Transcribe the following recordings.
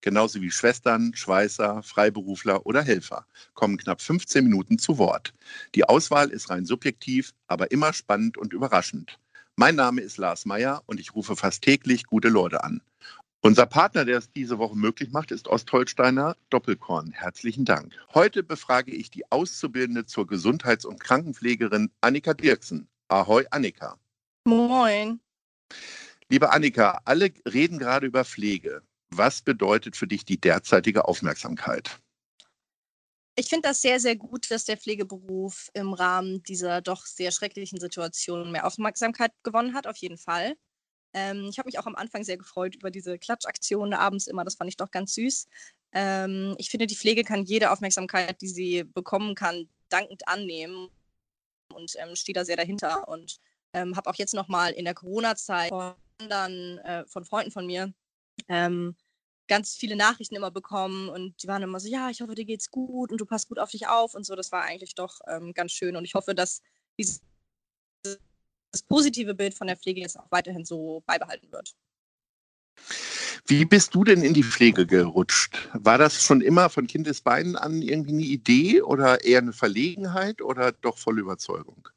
genauso wie Schwestern, Schweißer, Freiberufler oder Helfer, kommen knapp 15 Minuten zu Wort. Die Auswahl ist rein subjektiv, aber immer spannend und überraschend. Mein Name ist Lars Meyer und ich rufe fast täglich gute Leute an. Unser Partner, der es diese Woche möglich macht, ist Ostholsteiner Doppelkorn. Herzlichen Dank. Heute befrage ich die Auszubildende zur Gesundheits- und Krankenpflegerin Annika Dirksen. Ahoi, Annika. Moin. Liebe Annika, alle reden gerade über Pflege. Was bedeutet für dich die derzeitige Aufmerksamkeit? Ich finde das sehr, sehr gut, dass der Pflegeberuf im Rahmen dieser doch sehr schrecklichen Situation mehr Aufmerksamkeit gewonnen hat, auf jeden Fall. Ähm, ich habe mich auch am Anfang sehr gefreut über diese Klatschaktionen abends immer. Das fand ich doch ganz süß. Ähm, ich finde, die Pflege kann jede Aufmerksamkeit, die sie bekommen kann, dankend annehmen und ähm, stehe da sehr dahinter. Und ähm, habe auch jetzt nochmal in der Corona-Zeit von, äh, von Freunden von mir ähm, ganz viele Nachrichten immer bekommen und die waren immer so, ja, ich hoffe, dir geht's gut und du passt gut auf dich auf und so. Das war eigentlich doch ähm, ganz schön und ich hoffe, dass dieses das positive Bild von der Pflege jetzt auch weiterhin so beibehalten wird. Wie bist du denn in die Pflege gerutscht? War das schon immer von Kindesbeinen an irgendwie eine Idee oder eher eine Verlegenheit oder doch voll Überzeugung?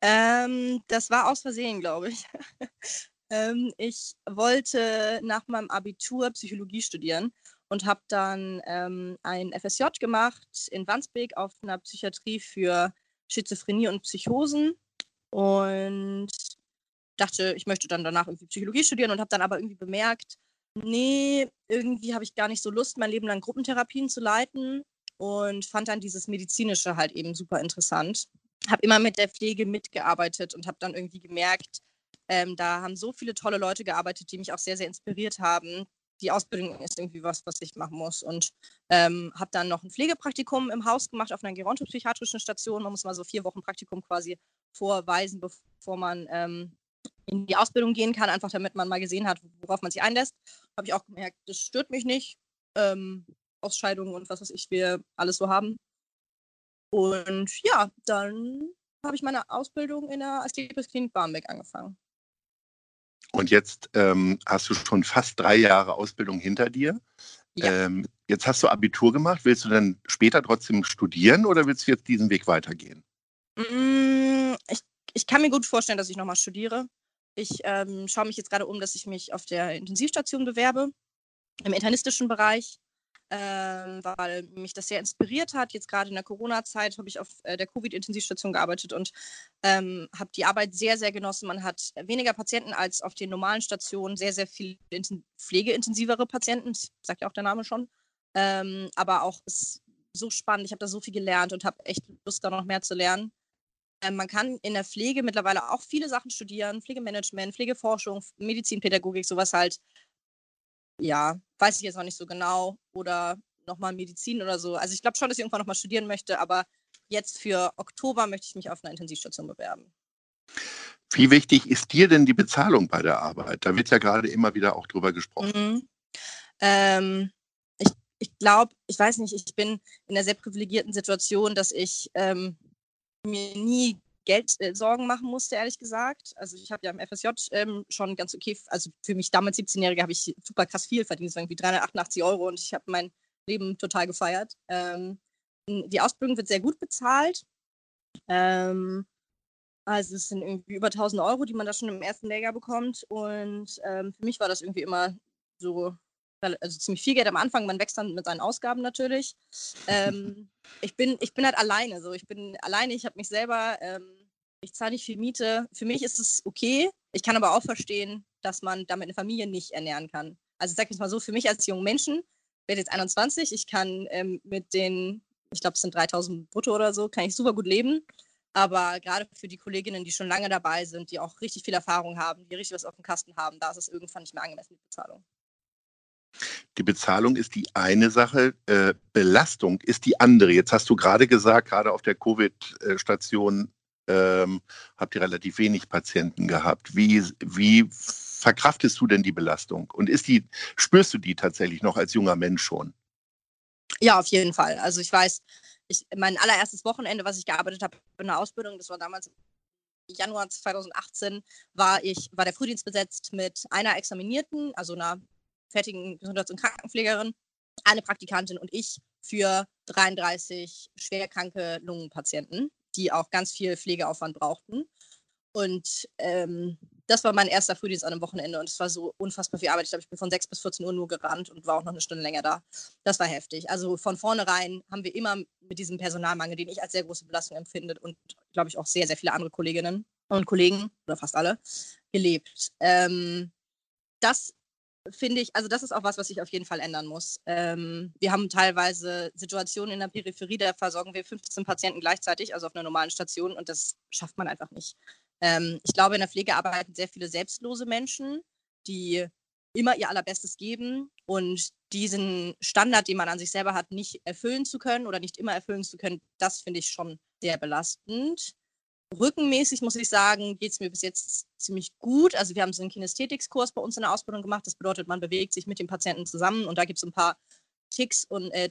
Ähm, das war aus Versehen, glaube ich. ähm, ich wollte nach meinem Abitur Psychologie studieren und habe dann ähm, ein FSJ gemacht in Wandsbek auf einer Psychiatrie für Schizophrenie und Psychosen und dachte, ich möchte dann danach irgendwie Psychologie studieren und habe dann aber irgendwie bemerkt, nee, irgendwie habe ich gar nicht so Lust, mein Leben lang Gruppentherapien zu leiten und fand dann dieses medizinische halt eben super interessant. Habe immer mit der Pflege mitgearbeitet und habe dann irgendwie gemerkt, ähm, da haben so viele tolle Leute gearbeitet, die mich auch sehr, sehr inspiriert haben. Die Ausbildung ist irgendwie was, was ich machen muss. Und ähm, habe dann noch ein Pflegepraktikum im Haus gemacht auf einer gerontopsychiatrischen Station. Man muss mal so vier Wochen Praktikum quasi vorweisen, bevor man ähm, in die Ausbildung gehen kann, einfach damit man mal gesehen hat, worauf man sich einlässt. Habe ich auch gemerkt, das stört mich nicht. Ähm, Ausscheidungen und was weiß ich, wir alles so haben. Und ja, dann habe ich meine Ausbildung in der Asklepios-Klinik Barmbek angefangen. Und jetzt ähm, hast du schon fast drei Jahre Ausbildung hinter dir. Ja. Ähm, jetzt hast du Abitur gemacht. Willst du dann später trotzdem studieren oder willst du jetzt diesen Weg weitergehen? Mm, ich, ich kann mir gut vorstellen, dass ich nochmal studiere. Ich ähm, schaue mich jetzt gerade um, dass ich mich auf der Intensivstation bewerbe, im internistischen Bereich ähm, weil mich das sehr inspiriert hat. Jetzt gerade in der Corona-Zeit habe ich auf äh, der Covid-Intensivstation gearbeitet und ähm, habe die Arbeit sehr, sehr genossen. Man hat weniger Patienten als auf den normalen Stationen, sehr, sehr viel pflegeintensivere Patienten, sagt ja auch der Name schon. Ähm, aber auch ist so spannend. Ich habe da so viel gelernt und habe echt Lust, da noch mehr zu lernen. Ähm, man kann in der Pflege mittlerweile auch viele Sachen studieren, Pflegemanagement, Pflegeforschung, Medizinpädagogik, sowas halt ja, weiß ich jetzt noch nicht so genau. Oder nochmal Medizin oder so. Also ich glaube schon, dass ich irgendwann nochmal studieren möchte, aber jetzt für Oktober möchte ich mich auf einer Intensivstation bewerben. Wie wichtig ist dir denn die Bezahlung bei der Arbeit? Da wird ja gerade immer wieder auch drüber gesprochen. Mhm. Ähm, ich ich glaube, ich weiß nicht, ich bin in einer sehr privilegierten Situation, dass ich ähm, mir nie Geldsorgen äh, machen musste, ehrlich gesagt. Also ich habe ja im FSJ ähm, schon ganz okay, also für mich damals 17-Jährige habe ich super krass viel verdient, waren irgendwie 388 Euro und ich habe mein Leben total gefeiert. Ähm, die Ausbildung wird sehr gut bezahlt. Ähm, also es sind irgendwie über 1000 Euro, die man da schon im ersten Lehrjahr bekommt. Und ähm, für mich war das irgendwie immer so also ziemlich viel Geld am Anfang, man wächst dann mit seinen Ausgaben natürlich. Ähm, ich, bin, ich bin halt alleine, so ich bin alleine, ich habe mich selber, ähm, ich zahle nicht viel Miete. Für mich ist es okay. Ich kann aber auch verstehen, dass man damit eine Familie nicht ernähren kann. Also sag ich mal so, für mich als jungen Menschen, ich werde jetzt 21, ich kann ähm, mit den, ich glaube es sind 3000 brutto oder so, kann ich super gut leben. Aber gerade für die Kolleginnen, die schon lange dabei sind, die auch richtig viel Erfahrung haben, die richtig was auf dem Kasten haben, da ist es irgendwann nicht mehr angemessen, die Bezahlung. Die Bezahlung ist die eine Sache, äh, Belastung ist die andere. Jetzt hast du gerade gesagt, gerade auf der Covid-Station ähm, habt ihr relativ wenig Patienten gehabt. Wie, wie verkraftest du denn die Belastung? Und ist die, spürst du die tatsächlich noch als junger Mensch schon? Ja, auf jeden Fall. Also ich weiß, ich, mein allererstes Wochenende, was ich gearbeitet habe in der Ausbildung, das war damals Januar 2018, war ich, war der Frühdienst besetzt mit einer Examinierten, also einer fertigen Gesundheits- und Krankenpflegerin, eine Praktikantin und ich für 33 schwerkranke Lungenpatienten, die auch ganz viel Pflegeaufwand brauchten. Und ähm, das war mein erster Frühdienst an einem Wochenende und es war so unfassbar viel Arbeit. Ich glaube, ich bin von 6 bis 14 Uhr nur gerannt und war auch noch eine Stunde länger da. Das war heftig. Also von vornherein haben wir immer mit diesem Personalmangel, den ich als sehr große Belastung empfinde und glaube ich auch sehr, sehr viele andere Kolleginnen und Kollegen oder fast alle gelebt. Ähm, das finde ich, also das ist auch was, was sich auf jeden Fall ändern muss. Ähm, wir haben teilweise Situationen in der Peripherie, da versorgen wir 15 Patienten gleichzeitig, also auf einer normalen Station, und das schafft man einfach nicht. Ähm, ich glaube, in der Pflege arbeiten sehr viele selbstlose Menschen, die immer ihr Allerbestes geben und diesen Standard, den man an sich selber hat, nicht erfüllen zu können oder nicht immer erfüllen zu können, das finde ich schon sehr belastend. Rückenmäßig muss ich sagen, geht es mir bis jetzt ziemlich gut. Also wir haben so einen Kinästhetics-Kurs bei uns in der Ausbildung gemacht. Das bedeutet, man bewegt sich mit dem Patienten zusammen und da gibt es ein paar Ticks und äh,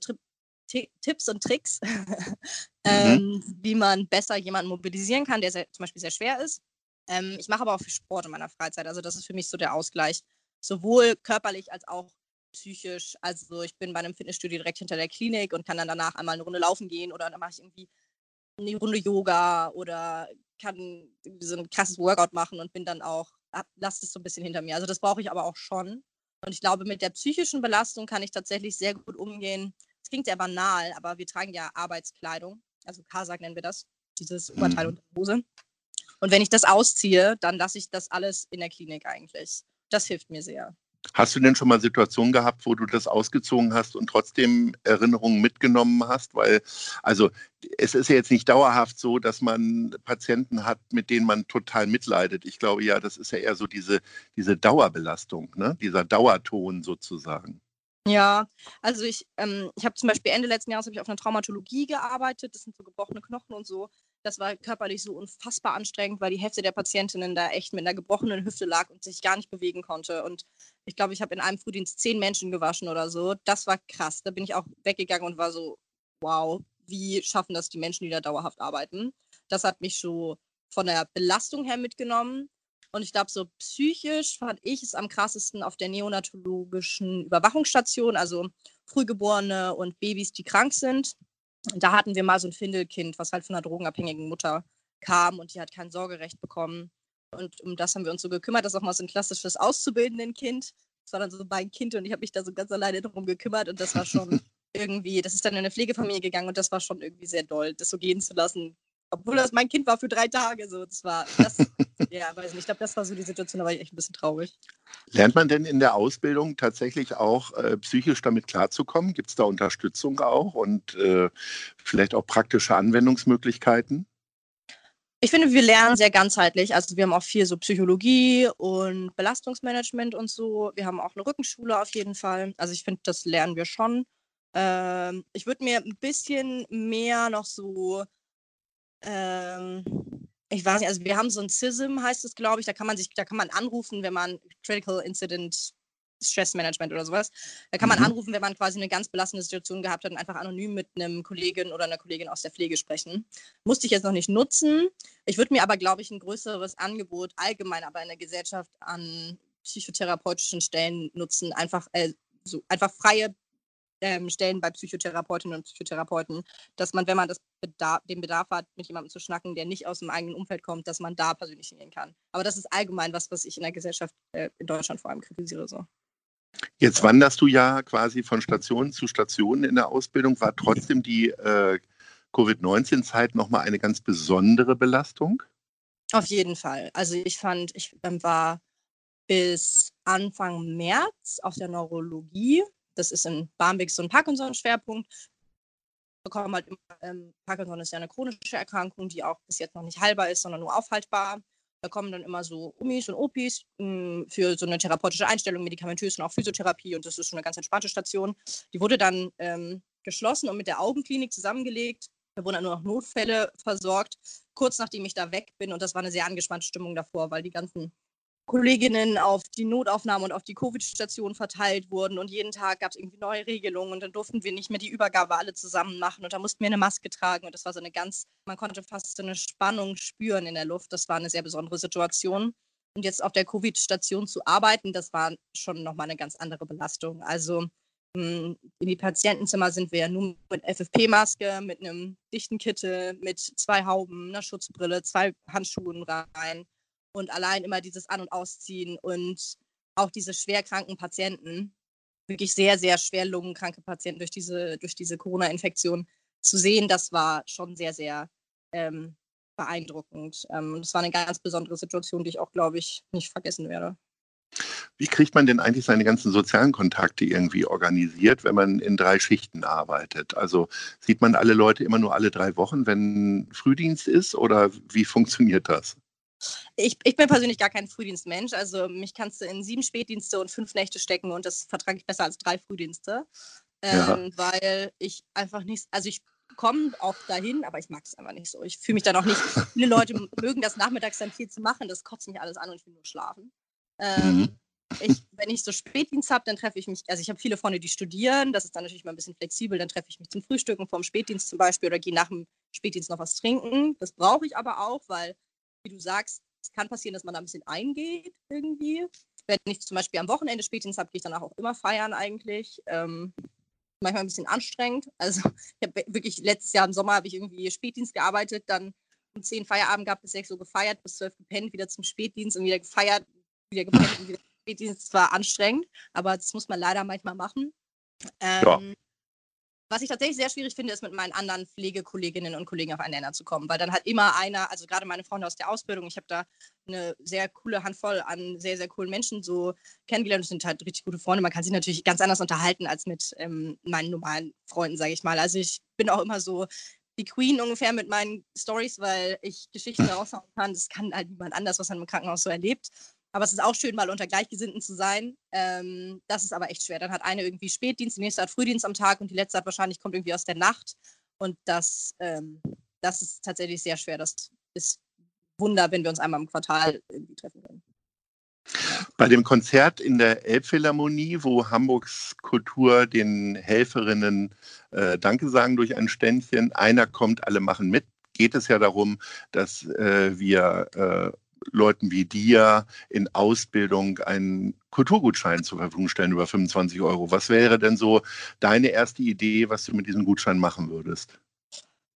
Tipps und Tricks, ähm, mhm. wie man besser jemanden mobilisieren kann, der sehr, zum Beispiel sehr schwer ist. Ähm, ich mache aber auch viel Sport in meiner Freizeit. Also das ist für mich so der Ausgleich, sowohl körperlich als auch psychisch. Also ich bin bei einem Fitnessstudio direkt hinter der Klinik und kann dann danach einmal eine Runde laufen gehen oder dann mache ich irgendwie eine Runde Yoga oder kann so ein krasses Workout machen und bin dann auch, lasse es so ein bisschen hinter mir. Also das brauche ich aber auch schon. Und ich glaube, mit der psychischen Belastung kann ich tatsächlich sehr gut umgehen. Es klingt sehr banal, aber wir tragen ja Arbeitskleidung, also Kasak nennen wir das, dieses Oberteil mhm. und Hose. Und wenn ich das ausziehe, dann lasse ich das alles in der Klinik eigentlich. Das hilft mir sehr. Hast du denn schon mal Situationen gehabt, wo du das ausgezogen hast und trotzdem Erinnerungen mitgenommen hast? Weil, also es ist ja jetzt nicht dauerhaft so, dass man Patienten hat, mit denen man total mitleidet. Ich glaube ja, das ist ja eher so diese, diese Dauerbelastung, ne? dieser Dauerton sozusagen. Ja, also ich, ähm, ich habe zum Beispiel Ende letzten Jahres ich auf einer Traumatologie gearbeitet. Das sind so gebrochene Knochen und so. Das war körperlich so unfassbar anstrengend, weil die Hälfte der Patientinnen da echt mit einer gebrochenen Hüfte lag und sich gar nicht bewegen konnte. Und ich glaube, ich habe in einem Frühdienst zehn Menschen gewaschen oder so. Das war krass. Da bin ich auch weggegangen und war so, wow, wie schaffen das die Menschen, die da dauerhaft arbeiten? Das hat mich so von der Belastung her mitgenommen. Und ich glaube, so psychisch fand ich es am krassesten auf der neonatologischen Überwachungsstation, also Frühgeborene und Babys, die krank sind. Da hatten wir mal so ein Findelkind, was halt von einer drogenabhängigen Mutter kam und die hat kein Sorgerecht bekommen. Und um das haben wir uns so gekümmert. Das ist auch mal so ein klassisches auszubildenden Kind. Das war dann so mein Kind und ich habe mich da so ganz alleine drum gekümmert und das war schon irgendwie, das ist dann in eine Pflegefamilie gegangen und das war schon irgendwie sehr doll, das so gehen zu lassen, obwohl das mein Kind war für drei Tage. So, das war, das, ja, weiß nicht. Ich glaube, das war so die Situation, da war ich echt ein bisschen traurig. Lernt man denn in der Ausbildung tatsächlich auch äh, psychisch damit klarzukommen? Gibt es da Unterstützung auch und äh, vielleicht auch praktische Anwendungsmöglichkeiten? Ich finde, wir lernen sehr ganzheitlich. Also wir haben auch viel so Psychologie und Belastungsmanagement und so. Wir haben auch eine Rückenschule auf jeden Fall. Also ich finde, das lernen wir schon. Ähm, ich würde mir ein bisschen mehr noch so ähm, ich weiß nicht, also wir haben so ein CISM, heißt es, glaube ich, da kann man sich, da kann man anrufen, wenn man Critical Incident Stress Management oder sowas. Da kann man mhm. anrufen, wenn man quasi eine ganz belastende Situation gehabt hat und einfach anonym mit einem Kollegen oder einer Kollegin aus der Pflege sprechen. Musste ich jetzt noch nicht nutzen. Ich würde mir aber, glaube ich, ein größeres Angebot allgemein aber in der Gesellschaft an psychotherapeutischen Stellen nutzen. Einfach, äh, so, einfach freie ähm, Stellen bei Psychotherapeutinnen und Psychotherapeuten, dass man, wenn man das Bedarf, den Bedarf hat, mit jemandem zu schnacken, der nicht aus dem eigenen Umfeld kommt, dass man da persönlich hingehen kann. Aber das ist allgemein was, was ich in der Gesellschaft äh, in Deutschland vor allem kritisiere. So. Jetzt wanderst du ja quasi von Station zu Station in der Ausbildung. War trotzdem die äh, Covid-19-Zeit nochmal eine ganz besondere Belastung? Auf jeden Fall. Also ich fand, ich ähm, war bis Anfang März auf der Neurologie das ist in Barmbek so ein Parkinson-Schwerpunkt. Bekommen halt immer, ähm, Parkinson ist ja eine chronische Erkrankung, die auch bis jetzt noch nicht heilbar ist, sondern nur aufhaltbar. Da kommen dann immer so Umis und Opis mh, hm, für so eine therapeutische Einstellung, medikamentös und auch Physiotherapie. Und das ist schon eine ganz entspannte Station. Die wurde dann ähm, geschlossen und mit der Augenklinik zusammengelegt. Da wurden dann nur noch Notfälle versorgt, kurz nachdem ich da weg bin. Und das war eine sehr angespannte Stimmung davor, weil die ganzen Kolleginnen auf die Notaufnahme und auf die Covid-Station verteilt wurden und jeden Tag gab es irgendwie neue Regelungen und dann durften wir nicht mehr die Übergabe alle zusammen machen und da mussten wir eine Maske tragen und das war so eine ganz, man konnte fast so eine Spannung spüren in der Luft. Das war eine sehr besondere Situation. Und jetzt auf der Covid-Station zu arbeiten, das war schon nochmal eine ganz andere Belastung. Also hm, in die Patientenzimmer sind wir ja nur mit FFP-Maske, mit einem dichten Kittel, mit zwei Hauben, einer Schutzbrille, zwei Handschuhen rein und allein immer dieses An- und Ausziehen und auch diese schwerkranken Patienten, wirklich sehr, sehr schwer lungenkranke Patienten durch diese, durch diese Corona-Infektion zu sehen, das war schon sehr, sehr ähm, beeindruckend. Ähm, das war eine ganz besondere Situation, die ich auch, glaube ich, nicht vergessen werde. Wie kriegt man denn eigentlich seine ganzen sozialen Kontakte irgendwie organisiert, wenn man in drei Schichten arbeitet? Also sieht man alle Leute immer nur alle drei Wochen, wenn Frühdienst ist oder wie funktioniert das? Ich, ich bin persönlich gar kein Frühdienstmensch. Also mich kannst du in sieben Spätdienste und fünf Nächte stecken und das vertrage ich besser als drei Frühdienste. Ähm, ja. Weil ich einfach nicht, also ich komme auch dahin, aber ich mag es einfach nicht so. Ich fühle mich dann auch nicht. Viele Leute mögen das nachmittags dann viel zu machen, das kotzt mich alles an und ich will nur schlafen. Ähm, mhm. ich, wenn ich so Spätdienst habe, dann treffe ich mich, also ich habe viele Freunde, die studieren, das ist dann natürlich mal ein bisschen flexibel, dann treffe ich mich zum Frühstücken vom Spätdienst zum Beispiel oder gehe nach dem Spätdienst noch was trinken. Das brauche ich aber auch, weil, wie du sagst, es kann passieren, dass man da ein bisschen eingeht irgendwie. Wenn ich zum Beispiel am Wochenende Spätdienst habe, gehe ich danach auch immer feiern eigentlich. Ähm, manchmal ein bisschen anstrengend. Also ich habe wirklich letztes Jahr im Sommer habe ich irgendwie Spätdienst gearbeitet, dann um 10 Feierabend gehabt, bis 6 Uhr gefeiert, bis 12 gepennt, wieder zum Spätdienst und wieder gefeiert, wieder gepennt und wieder Spätdienst. Das war anstrengend, aber das muss man leider manchmal machen. Ähm, ja. Was ich tatsächlich sehr schwierig finde, ist mit meinen anderen Pflegekolleginnen und Kollegen auf einen Nenner zu kommen, weil dann hat immer einer, also gerade meine Freunde aus der Ausbildung, ich habe da eine sehr coole Handvoll an sehr, sehr coolen Menschen so kennengelernt. Das sind halt richtig gute Freunde. Man kann sich natürlich ganz anders unterhalten als mit ähm, meinen normalen Freunden, sage ich mal. Also ich bin auch immer so die Queen ungefähr mit meinen Stories, weil ich Geschichten raushauen kann. Das kann halt niemand anders, was man im Krankenhaus so erlebt. Aber es ist auch schön, mal unter Gleichgesinnten zu sein. Ähm, das ist aber echt schwer. Dann hat eine irgendwie Spätdienst, die nächste hat Frühdienst am Tag und die letzte hat wahrscheinlich kommt irgendwie aus der Nacht. Und das, ähm, das ist tatsächlich sehr schwer. Das ist Wunder, wenn wir uns einmal im Quartal irgendwie treffen können. Bei dem Konzert in der Elbphilharmonie, wo Hamburgs Kultur den Helferinnen äh, Danke sagen durch ein Ständchen, einer kommt, alle machen mit, geht es ja darum, dass äh, wir äh, Leuten wie dir in Ausbildung einen Kulturgutschein zur Verfügung stellen über 25 Euro. Was wäre denn so deine erste Idee, was du mit diesem Gutschein machen würdest?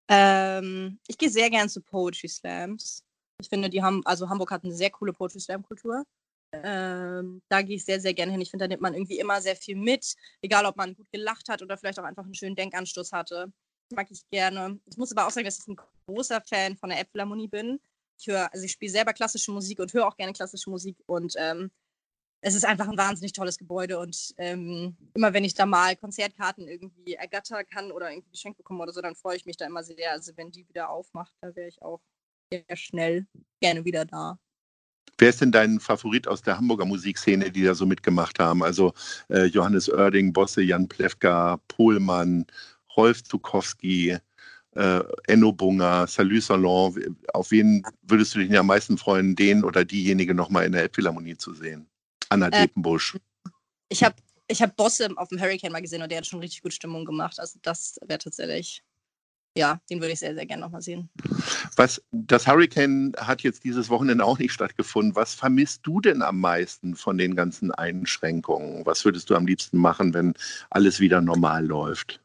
Ähm, ich gehe sehr gern zu Poetry Slams. Ich finde, die haben, also Hamburg hat eine sehr coole Poetry Slam Kultur. Ähm, da gehe ich sehr, sehr gerne hin. Ich finde, da nimmt man irgendwie immer sehr viel mit, egal ob man gut gelacht hat oder vielleicht auch einfach einen schönen Denkanstoß hatte. Mag ich gerne. Ich muss aber auch sagen, dass ich ein großer Fan von der Elbphilharmonie bin ich höre, also ich spiele selber klassische Musik und höre auch gerne klassische Musik und ähm, es ist einfach ein wahnsinnig tolles Gebäude und ähm, immer wenn ich da mal Konzertkarten irgendwie ergattern kann oder irgendwie geschenkt bekomme oder so, dann freue ich mich da immer sehr. Also wenn die wieder aufmacht, da wäre ich auch sehr schnell gerne wieder da. Wer ist denn dein Favorit aus der Hamburger Musikszene, die da so mitgemacht haben? Also äh, Johannes Oerding, Bosse, Jan Plewka, Pohlmann, Rolf Zukowski, äh, Enno Bunger, Salut Salon, auf wen würdest du dich am meisten freuen, den oder diejenige nochmal in der Elbphilharmonie zu sehen? Anna äh, Depenbusch. Ich habe ich hab Bosse auf dem Hurricane mal gesehen und der hat schon richtig gut Stimmung gemacht. Also das wäre tatsächlich, ja, den würde ich sehr, sehr gerne nochmal sehen. Was, das Hurricane hat jetzt dieses Wochenende auch nicht stattgefunden. Was vermisst du denn am meisten von den ganzen Einschränkungen? Was würdest du am liebsten machen, wenn alles wieder normal läuft?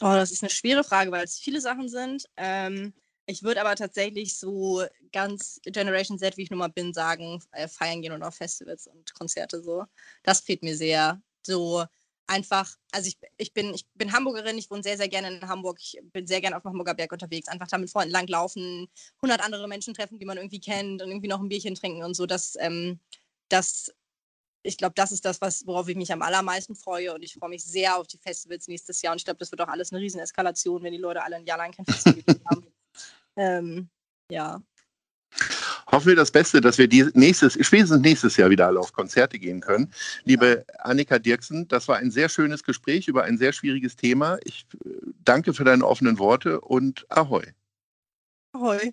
Oh, das ist eine schwere Frage, weil es viele Sachen sind. Ähm, ich würde aber tatsächlich so ganz Generation Z, wie ich nun mal bin, sagen, äh, feiern gehen und auf Festivals und Konzerte so. Das fehlt mir sehr. So einfach, also ich, ich, bin, ich bin Hamburgerin, ich wohne sehr, sehr gerne in Hamburg, ich bin sehr gerne auf dem Hamburger Berg unterwegs, einfach da mit Freunden langlaufen, 100 andere Menschen treffen, die man irgendwie kennt und irgendwie noch ein Bierchen trinken und so. Das, ähm, das ich glaube, das ist das, was, worauf ich mich am allermeisten freue. Und ich freue mich sehr auf die Festivals nächstes Jahr. Und ich glaube, das wird auch alles eine Rieseneskalation, wenn die Leute alle ein Jahr lang kein Festival haben. Ähm, ja. hoffen wir das Beste, dass wir nächstes, spätestens nächstes Jahr wieder alle auf Konzerte gehen können. Liebe Annika Dirksen, das war ein sehr schönes Gespräch über ein sehr schwieriges Thema. Ich äh, danke für deine offenen Worte und Ahoi. Ahoi.